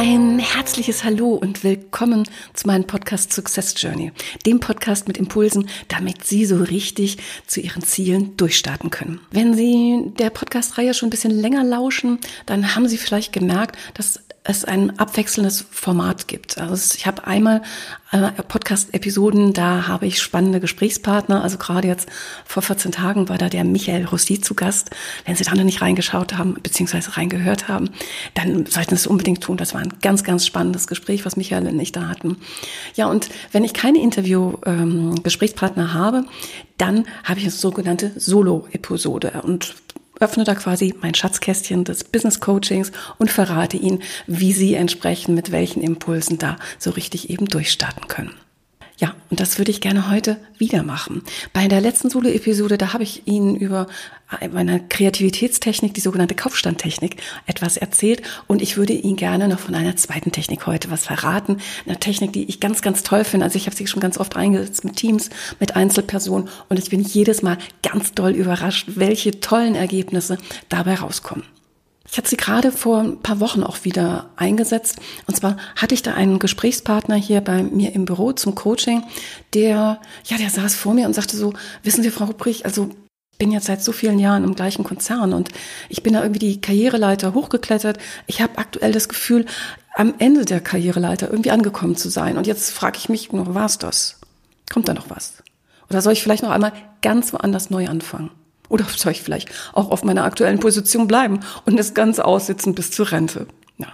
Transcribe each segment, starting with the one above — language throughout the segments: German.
Ein herzliches Hallo und willkommen zu meinem Podcast Success Journey, dem Podcast mit Impulsen, damit Sie so richtig zu Ihren Zielen durchstarten können. Wenn Sie der Podcast-Reihe schon ein bisschen länger lauschen, dann haben Sie vielleicht gemerkt, dass es ein abwechselndes Format gibt. Also ich habe einmal äh, Podcast-Episoden, da habe ich spannende Gesprächspartner. Also gerade jetzt vor 14 Tagen war da der Michael Rossi zu Gast. Wenn Sie da noch nicht reingeschaut haben, beziehungsweise reingehört haben, dann sollten Sie es unbedingt tun. Das war ein ganz, ganz spannendes Gespräch, was Michael und ich da hatten. Ja, und wenn ich keine Interview-Gesprächspartner ähm, habe, dann habe ich eine sogenannte Solo-Episode. Und öffne da quasi mein Schatzkästchen des Business Coachings und verrate Ihnen, wie Sie entsprechend mit welchen Impulsen da so richtig eben durchstarten können. Ja, und das würde ich gerne heute wieder machen. Bei der letzten Solo-Episode, da habe ich Ihnen über meine Kreativitätstechnik, die sogenannte Kaufstandtechnik, etwas erzählt. Und ich würde Ihnen gerne noch von einer zweiten Technik heute was verraten. Eine Technik, die ich ganz, ganz toll finde. Also ich habe sie schon ganz oft eingesetzt mit Teams, mit Einzelpersonen. Und ich bin jedes Mal ganz doll überrascht, welche tollen Ergebnisse dabei rauskommen. Ich hatte sie gerade vor ein paar Wochen auch wieder eingesetzt. Und zwar hatte ich da einen Gesprächspartner hier bei mir im Büro zum Coaching, der, ja, der saß vor mir und sagte so, wissen Sie, Frau Ruprich, also bin jetzt seit so vielen Jahren im gleichen Konzern und ich bin da irgendwie die Karriereleiter hochgeklettert. Ich habe aktuell das Gefühl, am Ende der Karriereleiter irgendwie angekommen zu sein. Und jetzt frage ich mich, war es das? Kommt da noch was? Oder soll ich vielleicht noch einmal ganz woanders neu anfangen? Oder soll ich vielleicht auch auf meiner aktuellen Position bleiben und das Ganze aussitzen bis zur Rente? Ja.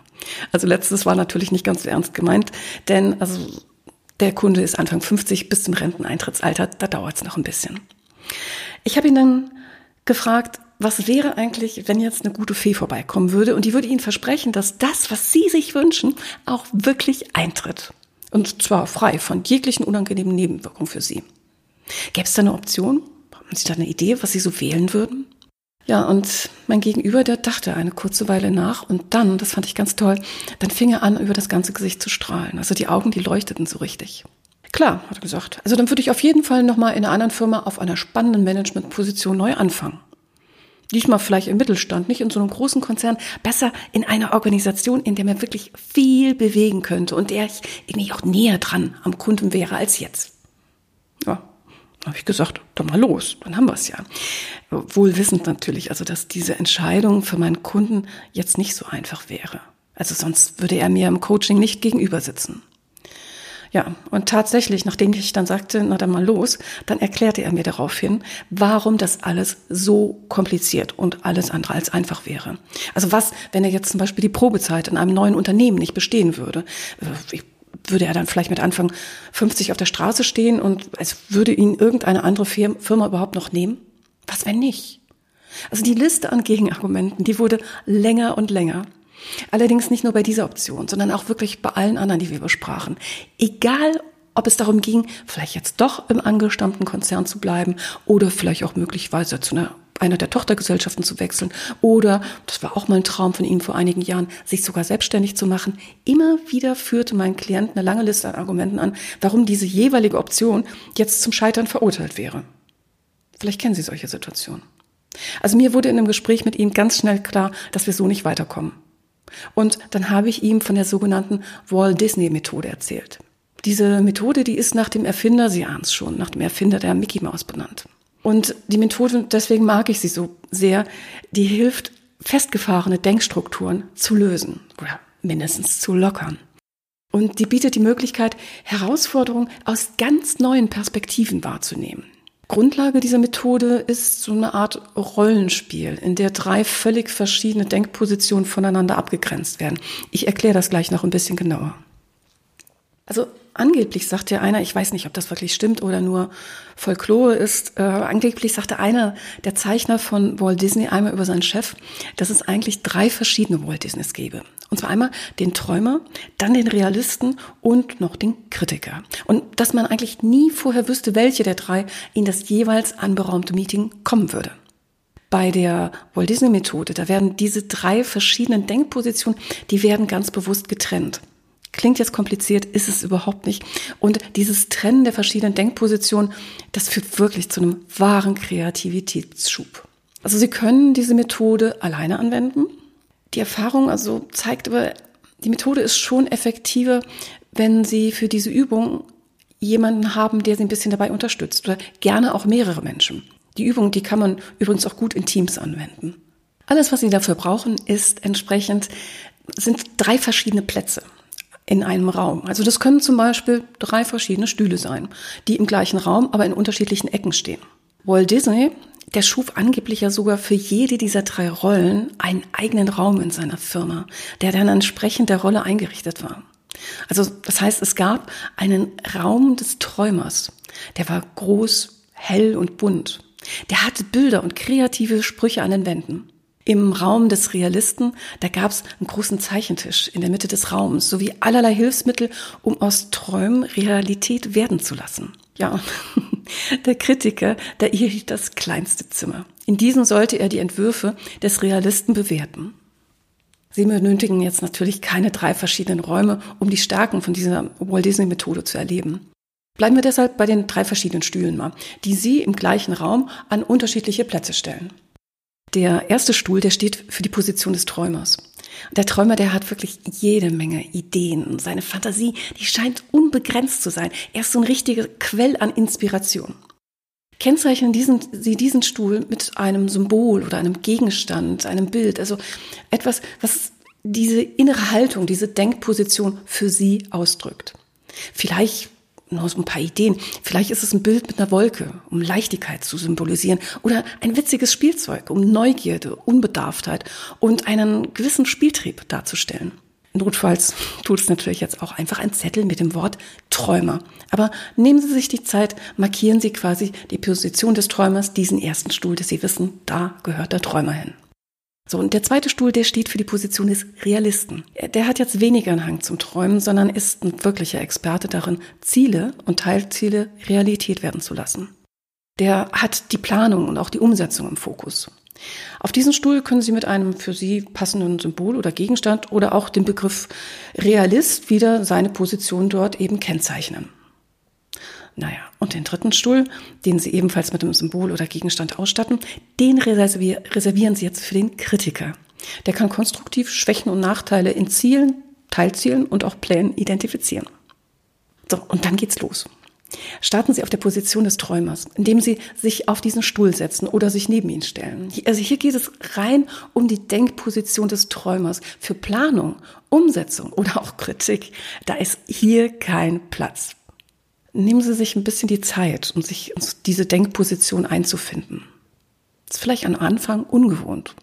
Also letztes war natürlich nicht ganz so ernst gemeint, denn also der Kunde ist Anfang 50 bis zum Renteneintrittsalter, da dauert es noch ein bisschen. Ich habe ihn dann gefragt, was wäre eigentlich, wenn jetzt eine gute Fee vorbeikommen würde und die würde Ihnen versprechen, dass das, was Sie sich wünschen, auch wirklich eintritt. Und zwar frei von jeglichen unangenehmen Nebenwirkungen für Sie. Gäbe es da eine Option? Haben Sie da eine Idee, was Sie so wählen würden? Ja, und mein Gegenüber, der dachte eine kurze Weile nach und dann, das fand ich ganz toll, dann fing er an, über das ganze Gesicht zu strahlen. Also die Augen, die leuchteten so richtig. Klar, hat er gesagt. Also dann würde ich auf jeden Fall nochmal in einer anderen Firma auf einer spannenden Managementposition neu anfangen. Diesmal vielleicht im Mittelstand, nicht in so einem großen Konzern, besser in einer Organisation, in der man wirklich viel bewegen könnte und der ich irgendwie auch näher dran am Kunden wäre als jetzt. Habe ich gesagt, dann mal los, dann haben wir es ja. Wohl wissend natürlich, also dass diese Entscheidung für meinen Kunden jetzt nicht so einfach wäre. Also sonst würde er mir im Coaching nicht gegenüber sitzen. Ja, und tatsächlich, nachdem ich dann sagte, na dann mal los, dann erklärte er mir daraufhin, warum das alles so kompliziert und alles andere als einfach wäre. Also was, wenn er jetzt zum Beispiel die Probezeit in einem neuen Unternehmen nicht bestehen würde? Ich würde er dann vielleicht mit Anfang 50 auf der Straße stehen und es würde ihn irgendeine andere Firma überhaupt noch nehmen? Was wenn nicht? Also die Liste an Gegenargumenten, die wurde länger und länger. Allerdings nicht nur bei dieser Option, sondern auch wirklich bei allen anderen, die wir besprachen. Egal, ob es darum ging, vielleicht jetzt doch im angestammten Konzern zu bleiben oder vielleicht auch möglicherweise zu einer einer der Tochtergesellschaften zu wechseln oder, das war auch mal ein Traum von ihm vor einigen Jahren, sich sogar selbstständig zu machen. Immer wieder führte mein Klient eine lange Liste an Argumenten an, warum diese jeweilige Option jetzt zum Scheitern verurteilt wäre. Vielleicht kennen Sie solche Situationen. Also mir wurde in einem Gespräch mit ihm ganz schnell klar, dass wir so nicht weiterkommen. Und dann habe ich ihm von der sogenannten Walt Disney Methode erzählt. Diese Methode, die ist nach dem Erfinder, Sie ahnen es schon, nach dem Erfinder der Mickey Mouse benannt. Und die Methode, deswegen mag ich sie so sehr, die hilft, festgefahrene Denkstrukturen zu lösen oder mindestens zu lockern. Und die bietet die Möglichkeit, Herausforderungen aus ganz neuen Perspektiven wahrzunehmen. Grundlage dieser Methode ist so eine Art Rollenspiel, in der drei völlig verschiedene Denkpositionen voneinander abgegrenzt werden. Ich erkläre das gleich noch ein bisschen genauer. Also angeblich sagte einer, ich weiß nicht, ob das wirklich stimmt oder nur Folklore ist, äh, angeblich sagte einer der Zeichner von Walt Disney einmal über seinen Chef, dass es eigentlich drei verschiedene Walt Disneys gäbe. Und zwar einmal den Träumer, dann den Realisten und noch den Kritiker. Und dass man eigentlich nie vorher wüsste, welche der drei in das jeweils anberaumte Meeting kommen würde. Bei der Walt Disney Methode, da werden diese drei verschiedenen Denkpositionen, die werden ganz bewusst getrennt. Klingt jetzt kompliziert, ist es überhaupt nicht. Und dieses Trennen der verschiedenen Denkpositionen, das führt wirklich zu einem wahren Kreativitätsschub. Also Sie können diese Methode alleine anwenden. Die Erfahrung also zeigt aber, die Methode ist schon effektiver, wenn Sie für diese Übung jemanden haben, der Sie ein bisschen dabei unterstützt oder gerne auch mehrere Menschen. Die Übung, die kann man übrigens auch gut in Teams anwenden. Alles, was Sie dafür brauchen, ist entsprechend, sind drei verschiedene Plätze in einem Raum. Also das können zum Beispiel drei verschiedene Stühle sein, die im gleichen Raum, aber in unterschiedlichen Ecken stehen. Walt Disney, der schuf angeblich ja sogar für jede dieser drei Rollen einen eigenen Raum in seiner Firma, der dann entsprechend der Rolle eingerichtet war. Also das heißt, es gab einen Raum des Träumers. Der war groß, hell und bunt. Der hatte Bilder und kreative Sprüche an den Wänden. Im Raum des Realisten, da gab es einen großen Zeichentisch in der Mitte des Raums, sowie allerlei Hilfsmittel, um aus Träumen Realität werden zu lassen. Ja, der Kritiker, der erhielt das kleinste Zimmer. In diesem sollte er die Entwürfe des Realisten bewerten. Sie benötigen jetzt natürlich keine drei verschiedenen Räume, um die Stärken von dieser Walt Disney Methode zu erleben. Bleiben wir deshalb bei den drei verschiedenen Stühlen mal, die Sie im gleichen Raum an unterschiedliche Plätze stellen. Der erste Stuhl, der steht für die Position des Träumers. Der Träumer, der hat wirklich jede Menge Ideen. Seine Fantasie, die scheint unbegrenzt zu sein. Er ist so ein richtiger Quell an Inspiration. Kennzeichnen diesen, Sie diesen Stuhl mit einem Symbol oder einem Gegenstand, einem Bild, also etwas, was diese innere Haltung, diese Denkposition für Sie ausdrückt. Vielleicht nur so ein paar Ideen. Vielleicht ist es ein Bild mit einer Wolke, um Leichtigkeit zu symbolisieren. Oder ein witziges Spielzeug, um Neugierde, Unbedarftheit und einen gewissen Spieltrieb darzustellen. Notfalls tut es natürlich jetzt auch einfach ein Zettel mit dem Wort Träumer. Aber nehmen Sie sich die Zeit, markieren Sie quasi die Position des Träumers, diesen ersten Stuhl, dass Sie wissen, da gehört der Träumer hin. So, und der zweite Stuhl, der steht für die Position des Realisten. Der hat jetzt weniger einen Hang zum Träumen, sondern ist ein wirklicher Experte darin, Ziele und Teilziele Realität werden zu lassen. Der hat die Planung und auch die Umsetzung im Fokus. Auf diesen Stuhl können Sie mit einem für Sie passenden Symbol oder Gegenstand oder auch dem Begriff Realist wieder seine Position dort eben kennzeichnen. Naja, und den dritten Stuhl, den Sie ebenfalls mit einem Symbol oder Gegenstand ausstatten, den reservieren Sie jetzt für den Kritiker. Der kann konstruktiv Schwächen und Nachteile in Zielen, Teilzielen und auch Plänen identifizieren. So, und dann geht's los. Starten Sie auf der Position des Träumers, indem Sie sich auf diesen Stuhl setzen oder sich neben ihn stellen. Also hier geht es rein um die Denkposition des Träumers. Für Planung, Umsetzung oder auch Kritik, da ist hier kein Platz nehmen Sie sich ein bisschen die Zeit, um sich diese Denkposition einzufinden. Das ist vielleicht am Anfang ungewohnt.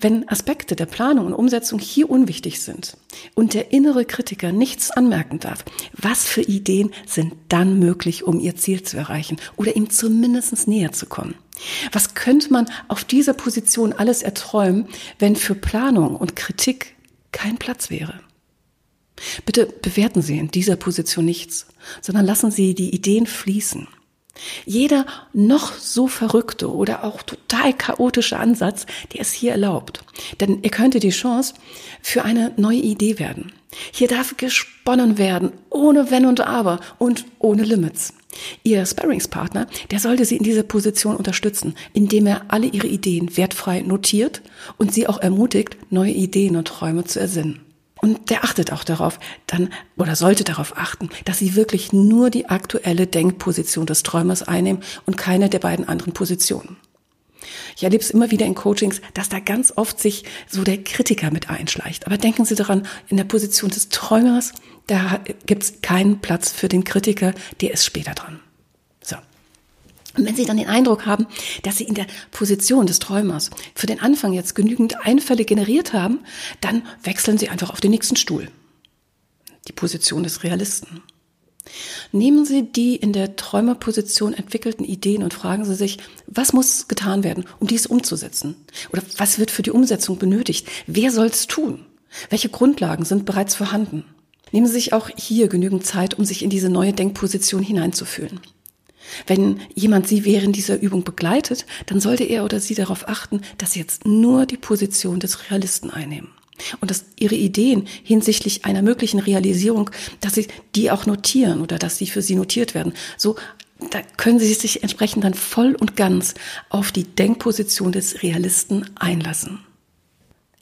Wenn Aspekte der Planung und Umsetzung hier unwichtig sind und der innere Kritiker nichts anmerken darf, was für Ideen sind dann möglich, um ihr Ziel zu erreichen oder ihm zumindest näher zu kommen? Was könnte man auf dieser Position alles erträumen, wenn für Planung und Kritik kein Platz wäre? Bitte bewerten Sie in dieser Position nichts, sondern lassen Sie die Ideen fließen. Jeder noch so verrückte oder auch total chaotische Ansatz, der es hier erlaubt. Denn er könnte die Chance für eine neue Idee werden. Hier darf gesponnen werden, ohne Wenn und Aber und ohne Limits. Ihr Sparringspartner, der sollte Sie in dieser Position unterstützen, indem er alle Ihre Ideen wertfrei notiert und Sie auch ermutigt, neue Ideen und Träume zu ersinnen. Und der achtet auch darauf, dann oder sollte darauf achten, dass sie wirklich nur die aktuelle Denkposition des Träumers einnehmen und keine der beiden anderen Positionen. Ich erlebe es immer wieder in Coachings, dass da ganz oft sich so der Kritiker mit einschleicht. Aber denken Sie daran, in der Position des Träumers, da gibt es keinen Platz für den Kritiker, der ist später dran. Und wenn Sie dann den Eindruck haben, dass Sie in der Position des Träumers für den Anfang jetzt genügend Einfälle generiert haben, dann wechseln Sie einfach auf den nächsten Stuhl. Die Position des Realisten. Nehmen Sie die in der Träumerposition entwickelten Ideen und fragen Sie sich, was muss getan werden, um dies umzusetzen? Oder was wird für die Umsetzung benötigt? Wer soll es tun? Welche Grundlagen sind bereits vorhanden? Nehmen Sie sich auch hier genügend Zeit, um sich in diese neue Denkposition hineinzufühlen. Wenn jemand Sie während dieser Übung begleitet, dann sollte er oder sie darauf achten, dass Sie jetzt nur die Position des Realisten einnehmen. Und dass Ihre Ideen hinsichtlich einer möglichen Realisierung, dass Sie die auch notieren oder dass sie für Sie notiert werden. So, da können Sie sich entsprechend dann voll und ganz auf die Denkposition des Realisten einlassen.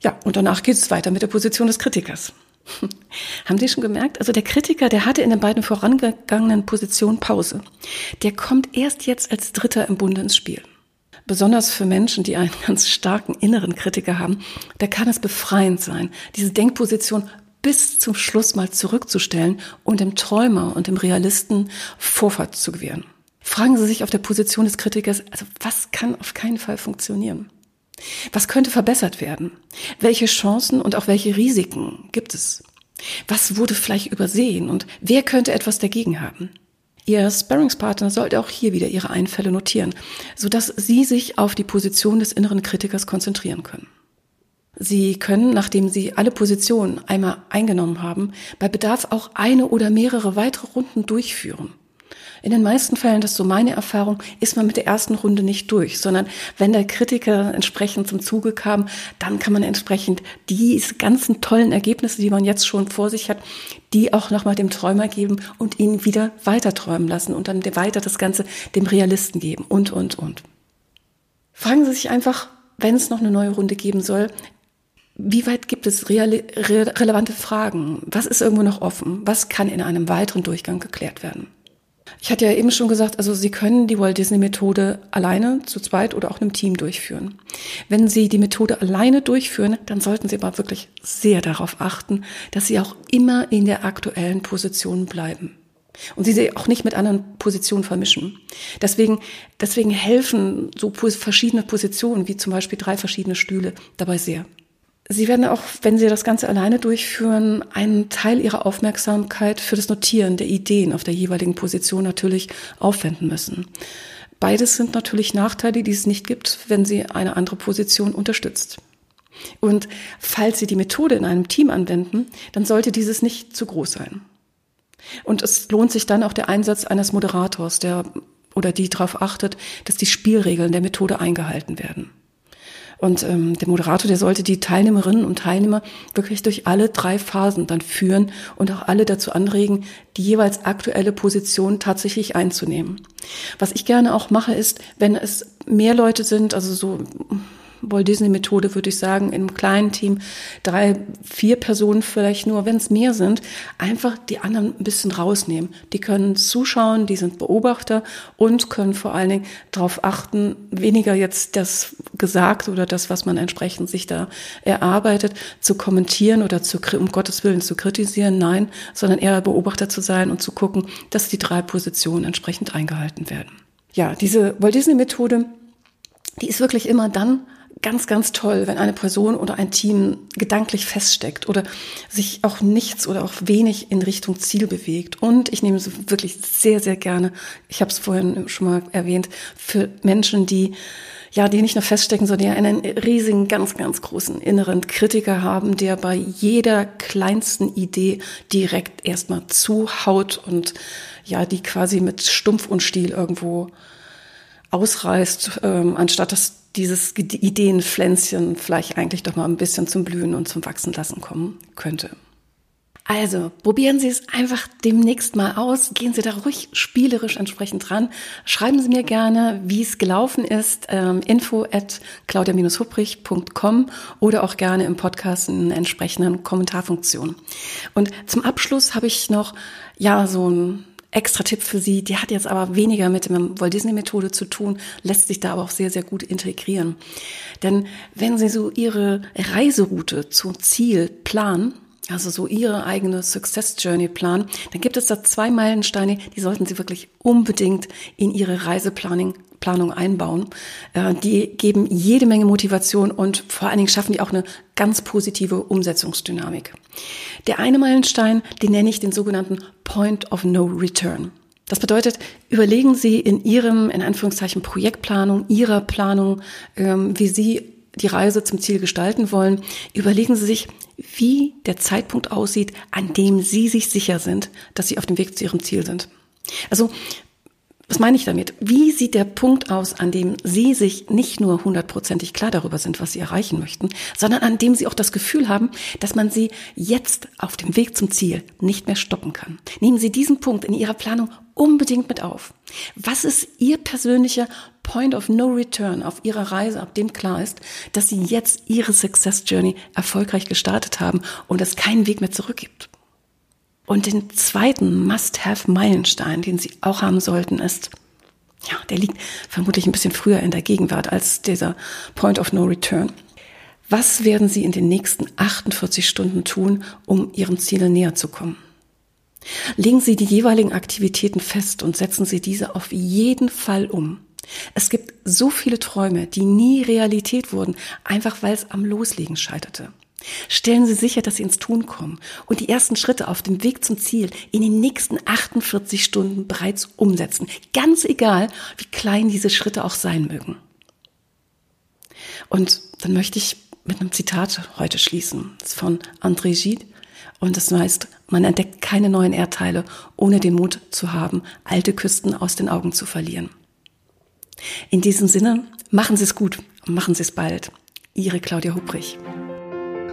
Ja, und danach geht es weiter mit der Position des Kritikers. Haben Sie schon gemerkt? Also der Kritiker, der hatte in den beiden vorangegangenen Positionen Pause. Der kommt erst jetzt als Dritter im Bunde ins Spiel. Besonders für Menschen, die einen ganz starken inneren Kritiker haben, da kann es befreiend sein, diese Denkposition bis zum Schluss mal zurückzustellen und dem Träumer und dem Realisten Vorfahrt zu gewähren. Fragen Sie sich auf der Position des Kritikers, also was kann auf keinen Fall funktionieren? Was könnte verbessert werden? Welche Chancen und auch welche Risiken gibt es? Was wurde vielleicht übersehen und wer könnte etwas dagegen haben? Ihr Sparringspartner sollte auch hier wieder Ihre Einfälle notieren, sodass Sie sich auf die Position des inneren Kritikers konzentrieren können. Sie können, nachdem Sie alle Positionen einmal eingenommen haben, bei Bedarf auch eine oder mehrere weitere Runden durchführen. In den meisten Fällen, das ist so meine Erfahrung, ist man mit der ersten Runde nicht durch, sondern wenn der Kritiker entsprechend zum Zuge kam, dann kann man entsprechend diese ganzen tollen Ergebnisse, die man jetzt schon vor sich hat, die auch nochmal dem Träumer geben und ihn wieder weiter träumen lassen und dann weiter das Ganze dem Realisten geben und, und, und. Fragen Sie sich einfach, wenn es noch eine neue Runde geben soll, wie weit gibt es reale, re relevante Fragen? Was ist irgendwo noch offen? Was kann in einem weiteren Durchgang geklärt werden? Ich hatte ja eben schon gesagt, also Sie können die Walt Disney Methode alleine, zu zweit oder auch einem Team durchführen. Wenn Sie die Methode alleine durchführen, dann sollten Sie aber wirklich sehr darauf achten, dass Sie auch immer in der aktuellen Position bleiben. Und sie sie auch nicht mit anderen Positionen vermischen. Deswegen, deswegen helfen so verschiedene Positionen, wie zum Beispiel drei verschiedene Stühle, dabei sehr. Sie werden auch, wenn Sie das Ganze alleine durchführen, einen Teil Ihrer Aufmerksamkeit für das Notieren der Ideen auf der jeweiligen Position natürlich aufwenden müssen. Beides sind natürlich Nachteile, die es nicht gibt, wenn Sie eine andere Position unterstützt. Und falls Sie die Methode in einem Team anwenden, dann sollte dieses nicht zu groß sein. Und es lohnt sich dann auch der Einsatz eines Moderators, der oder die darauf achtet, dass die Spielregeln der Methode eingehalten werden. Und ähm, der Moderator, der sollte die Teilnehmerinnen und Teilnehmer wirklich durch alle drei Phasen dann führen und auch alle dazu anregen, die jeweils aktuelle Position tatsächlich einzunehmen. Was ich gerne auch mache, ist, wenn es mehr Leute sind, also so Walt Disney Methode würde ich sagen, einem kleinen Team, drei, vier Personen vielleicht nur, wenn es mehr sind, einfach die anderen ein bisschen rausnehmen. Die können zuschauen, die sind Beobachter und können vor allen Dingen darauf achten, weniger jetzt das Gesagte oder das, was man entsprechend sich da erarbeitet, zu kommentieren oder zu, um Gottes Willen zu kritisieren, nein, sondern eher Beobachter zu sein und zu gucken, dass die drei Positionen entsprechend eingehalten werden. Ja, diese Walt Disney Methode, die ist wirklich immer dann ganz, ganz toll, wenn eine Person oder ein Team gedanklich feststeckt oder sich auch nichts oder auch wenig in Richtung Ziel bewegt. Und ich nehme es wirklich sehr, sehr gerne, ich habe es vorhin schon mal erwähnt, für Menschen, die ja, die nicht nur feststecken, sondern die einen riesigen, ganz, ganz großen inneren Kritiker haben, der bei jeder kleinsten Idee direkt erstmal zuhaut und ja, die quasi mit Stumpf und Stiel irgendwo ausreißt, ähm, anstatt dass dieses Ideenpflänzchen vielleicht eigentlich doch mal ein bisschen zum Blühen und zum Wachsen lassen kommen könnte. Also, probieren Sie es einfach demnächst mal aus. Gehen Sie da ruhig spielerisch entsprechend dran. Schreiben Sie mir gerne, wie es gelaufen ist. Ähm, info at claudia-hubrich.com oder auch gerne im Podcast in entsprechenden Kommentarfunktionen. Und zum Abschluss habe ich noch, ja, so ein extra Tipp für Sie, die hat jetzt aber weniger mit der Walt Disney Methode zu tun, lässt sich da aber auch sehr, sehr gut integrieren. Denn wenn Sie so Ihre Reiseroute zum Ziel planen, also so Ihre eigene Success Journey planen, dann gibt es da zwei Meilensteine, die sollten Sie wirklich unbedingt in Ihre Reiseplanung Planung einbauen. Äh, die geben jede Menge Motivation und vor allen Dingen schaffen die auch eine ganz positive Umsetzungsdynamik. Der eine Meilenstein, den nenne ich den sogenannten Point of No Return. Das bedeutet, überlegen Sie in Ihrem, in Anführungszeichen, Projektplanung, Ihrer Planung, ähm, wie Sie die Reise zum Ziel gestalten wollen, überlegen Sie sich, wie der Zeitpunkt aussieht, an dem Sie sich sicher sind, dass Sie auf dem Weg zu Ihrem Ziel sind. Also was meine ich damit? Wie sieht der Punkt aus, an dem Sie sich nicht nur hundertprozentig klar darüber sind, was Sie erreichen möchten, sondern an dem Sie auch das Gefühl haben, dass man Sie jetzt auf dem Weg zum Ziel nicht mehr stoppen kann? Nehmen Sie diesen Punkt in Ihrer Planung unbedingt mit auf. Was ist Ihr persönlicher Point of No Return auf Ihrer Reise, ab dem klar ist, dass Sie jetzt Ihre Success Journey erfolgreich gestartet haben und es keinen Weg mehr zurück gibt? Und den zweiten Must-Have-Meilenstein, den Sie auch haben sollten, ist, ja, der liegt vermutlich ein bisschen früher in der Gegenwart als dieser Point of No Return. Was werden Sie in den nächsten 48 Stunden tun, um Ihrem Ziel näher zu kommen? Legen Sie die jeweiligen Aktivitäten fest und setzen Sie diese auf jeden Fall um. Es gibt so viele Träume, die nie Realität wurden, einfach weil es am Loslegen scheiterte. Stellen Sie sicher, dass Sie ins Tun kommen und die ersten Schritte auf dem Weg zum Ziel in den nächsten 48 Stunden bereits umsetzen. Ganz egal, wie klein diese Schritte auch sein mögen. Und dann möchte ich mit einem Zitat heute schließen. Das ist von André Gide. Und das heißt, man entdeckt keine neuen Erdteile, ohne den Mut zu haben, alte Küsten aus den Augen zu verlieren. In diesem Sinne, machen Sie es gut und machen Sie es bald. Ihre Claudia Hubrich.